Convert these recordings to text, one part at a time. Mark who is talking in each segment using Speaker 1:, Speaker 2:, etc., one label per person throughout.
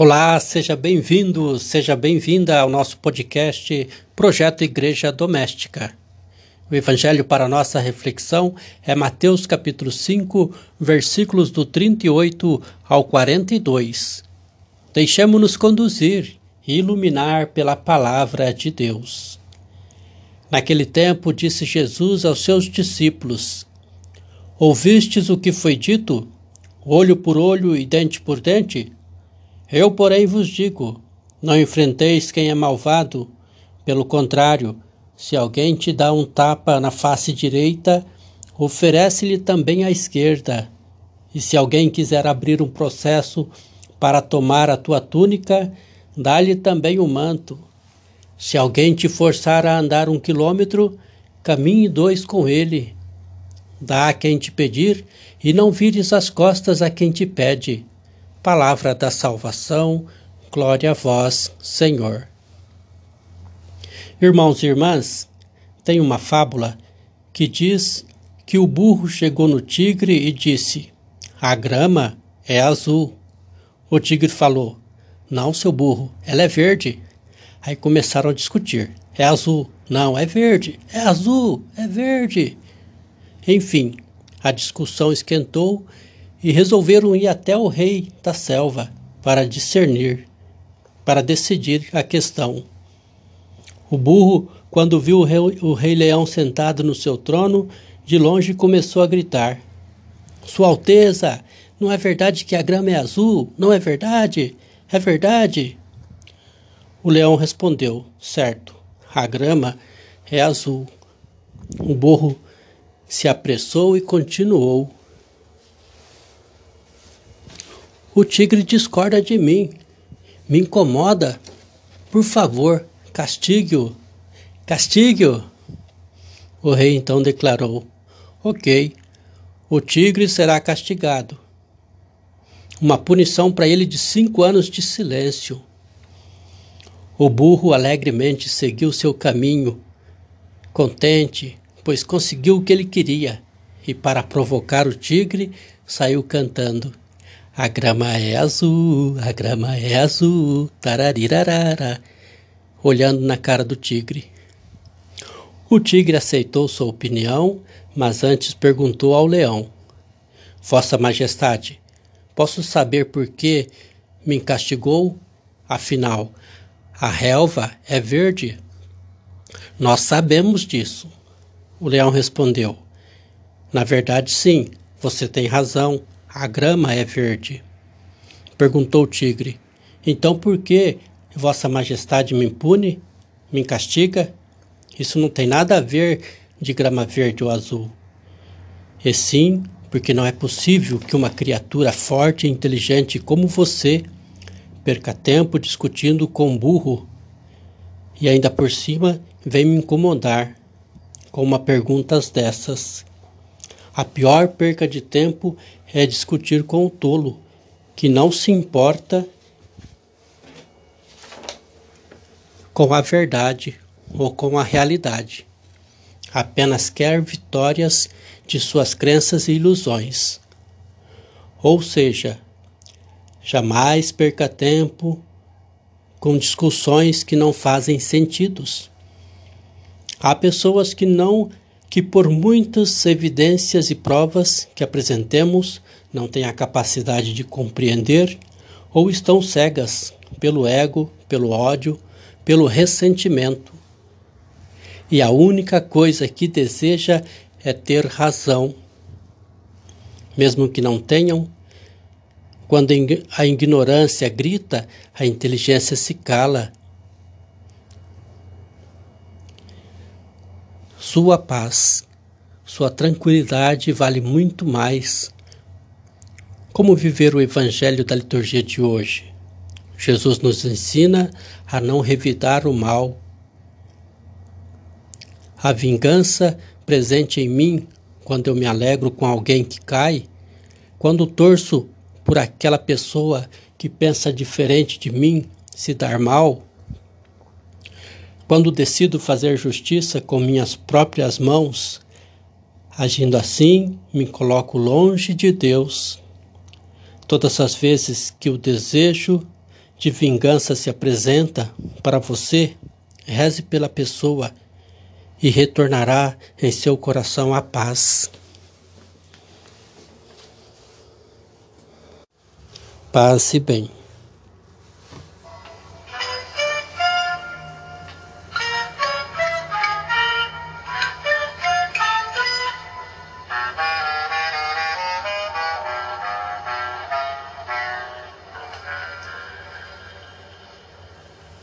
Speaker 1: Olá, seja bem-vindo, seja bem-vinda ao nosso podcast Projeto Igreja Doméstica. O evangelho para nossa reflexão é Mateus capítulo 5, versículos do 38 ao 42. Deixemos-nos conduzir e iluminar pela palavra de Deus. Naquele tempo disse Jesus aos seus discípulos: Ouvistes o que foi dito? Olho por olho e dente por dente? Eu, porém, vos digo: não enfrenteis quem é malvado. Pelo contrário, se alguém te dá um tapa na face direita, oferece-lhe também a esquerda. E se alguém quiser abrir um processo para tomar a tua túnica, dá-lhe também o um manto. Se alguém te forçar a andar um quilômetro, caminhe dois com ele. Dá a quem te pedir, e não vires as costas a quem te pede palavra da salvação, glória a vós, Senhor. Irmãos e irmãs, tem uma fábula que diz que o burro chegou no tigre e disse: A grama é azul. O tigre falou: Não, seu burro, ela é verde. Aí começaram a discutir: É azul. Não, é verde. É azul. É verde. Enfim, a discussão esquentou e resolveram ir até o rei da selva para discernir, para decidir a questão. O burro, quando viu o rei, o rei leão sentado no seu trono, de longe começou a gritar: Sua Alteza, não é verdade que a grama é azul? Não é verdade? É verdade? O leão respondeu: Certo, a grama é azul. O burro se apressou e continuou O tigre discorda de mim, me incomoda. Por favor, castigue-o. Castigue-o. O rei então declarou: Ok, o tigre será castigado. Uma punição para ele de cinco anos de silêncio. O burro alegremente seguiu seu caminho, contente, pois conseguiu o que ele queria, e para provocar o tigre, saiu cantando. A grama é azul, a grama é azul, tararirarara, olhando na cara do tigre. O tigre aceitou sua opinião, mas antes perguntou ao leão: Vossa Majestade, posso saber por que me castigou? Afinal, a relva é verde. Nós sabemos disso. O leão respondeu: Na verdade, sim, você tem razão. A grama é verde. Perguntou o tigre. Então por que Vossa Majestade me impune? Me castiga? Isso não tem nada a ver de grama verde ou azul. E sim, porque não é possível que uma criatura forte e inteligente como você perca tempo discutindo com um burro e ainda por cima vem me incomodar com uma pergunta dessas. A pior perca de tempo é discutir com o tolo, que não se importa com a verdade ou com a realidade. Apenas quer vitórias de suas crenças e ilusões. Ou seja, jamais perca tempo com discussões que não fazem sentidos. Há pessoas que não que por muitas evidências e provas que apresentemos não têm a capacidade de compreender ou estão cegas pelo ego, pelo ódio, pelo ressentimento. E a única coisa que deseja é ter razão. Mesmo que não tenham, quando a ignorância grita, a inteligência se cala Sua paz, sua tranquilidade vale muito mais. Como viver o evangelho da liturgia de hoje? Jesus nos ensina a não revidar o mal. A vingança presente em mim quando eu me alegro com alguém que cai, quando torço por aquela pessoa que pensa diferente de mim se dar mal, quando decido fazer justiça com minhas próprias mãos, agindo assim, me coloco longe de Deus. Todas as vezes que o desejo,
Speaker 2: de vingança se apresenta para você, reze pela pessoa e retornará em seu coração a paz. Passe bem.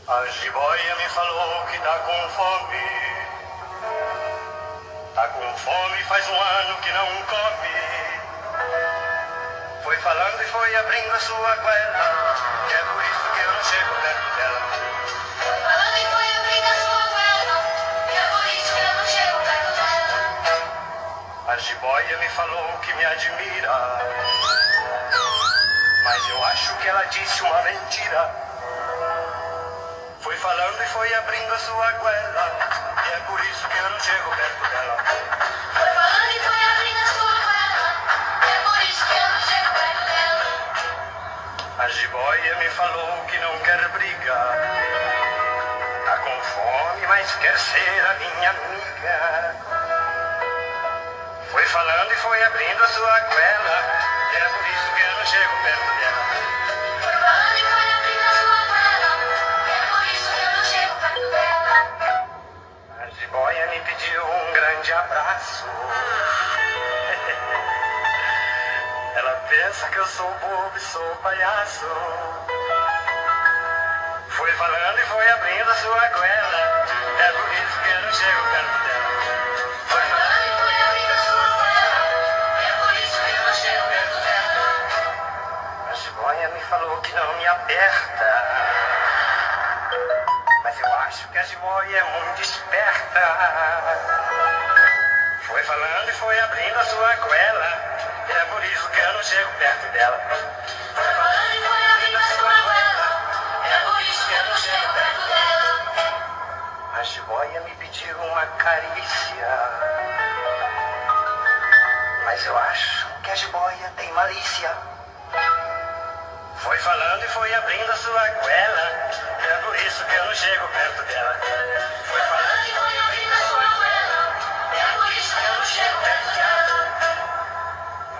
Speaker 1: A jiboia me falou que tá com fome. Tá com fome faz um ano que não come. Foi falando e foi abrindo a sua goela. E é por isso que eu não chego perto dela.
Speaker 3: Foi falando e foi abrindo a sua goela. E é por isso que eu não chego perto dela.
Speaker 1: A jiboia me falou que me admira. Mas eu acho que ela disse uma mentira. Foi falando e foi abrindo a sua goela. E é por isso que eu não chego perto dela.
Speaker 3: Foi falando e foi abrindo a sua goela. E é por isso que eu não chego perto dela.
Speaker 1: A jiboia me falou que não quer briga. Tá com fome, mas quer ser a minha amiga. Foi falando e foi abrindo a sua goela. E é por isso que eu não chego perto dela. Ela pensa que eu sou bobo e sou palhaço. Foi falando e foi abrindo a sua goela. É por isso que eu não chego perto dela.
Speaker 3: Foi falando e foi abrindo a sua goela. É por isso que eu não chego perto dela.
Speaker 1: A jiboia me falou que não me aperta. Mas eu acho que a jiboia é muito esperta. Foi falando e foi abrindo a sua goela. É por isso que eu não chego perto dela.
Speaker 3: Foi falando e foi abrindo a sua goela. É por isso que eu não chego perto dela.
Speaker 1: A jiboia me pediu uma carícia. Mas eu acho que a jiboia tem malícia. Foi falando e foi abrindo a sua goela. É por isso que eu não chego perto dela. Foi falando
Speaker 3: E chego perto dela.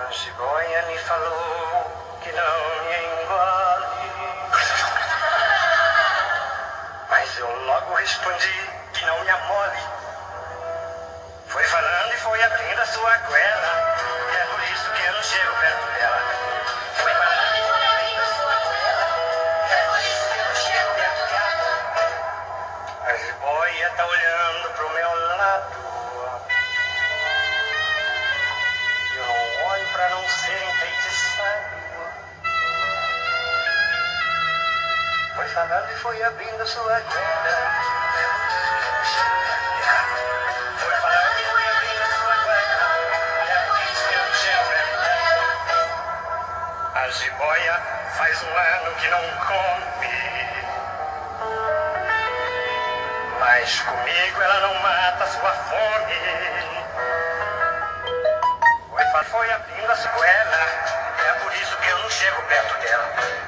Speaker 1: A jiboia me falou que não me engole. Mas eu logo respondi que não me amole. Foi falando e foi abrindo a sua goela. É por isso que eu não chego perto dela. Foi falando
Speaker 3: E foi abrindo a sua goela. É por isso que eu não chego perto dela.
Speaker 1: A jiboia tá olhando pro meu lado. Não chego perto dela. A jiboia faz um ano que não come. Mas comigo ela não mata sua fome. Foi, foi abrindo a sua goela. É por isso que eu não chego perto dela.